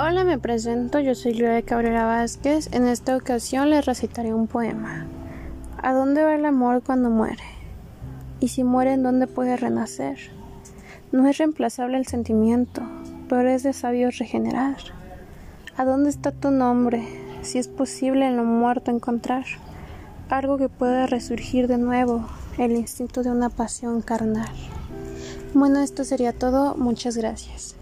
Hola, me presento, yo soy Gloria Cabrera Vázquez. En esta ocasión les recitaré un poema. ¿A dónde va el amor cuando muere? Y si muere, ¿en dónde puede renacer? No es reemplazable el sentimiento, pero es de sabios regenerar. ¿A dónde está tu nombre? Si es posible en lo muerto encontrar algo que pueda resurgir de nuevo, el instinto de una pasión carnal. Bueno, esto sería todo. Muchas gracias.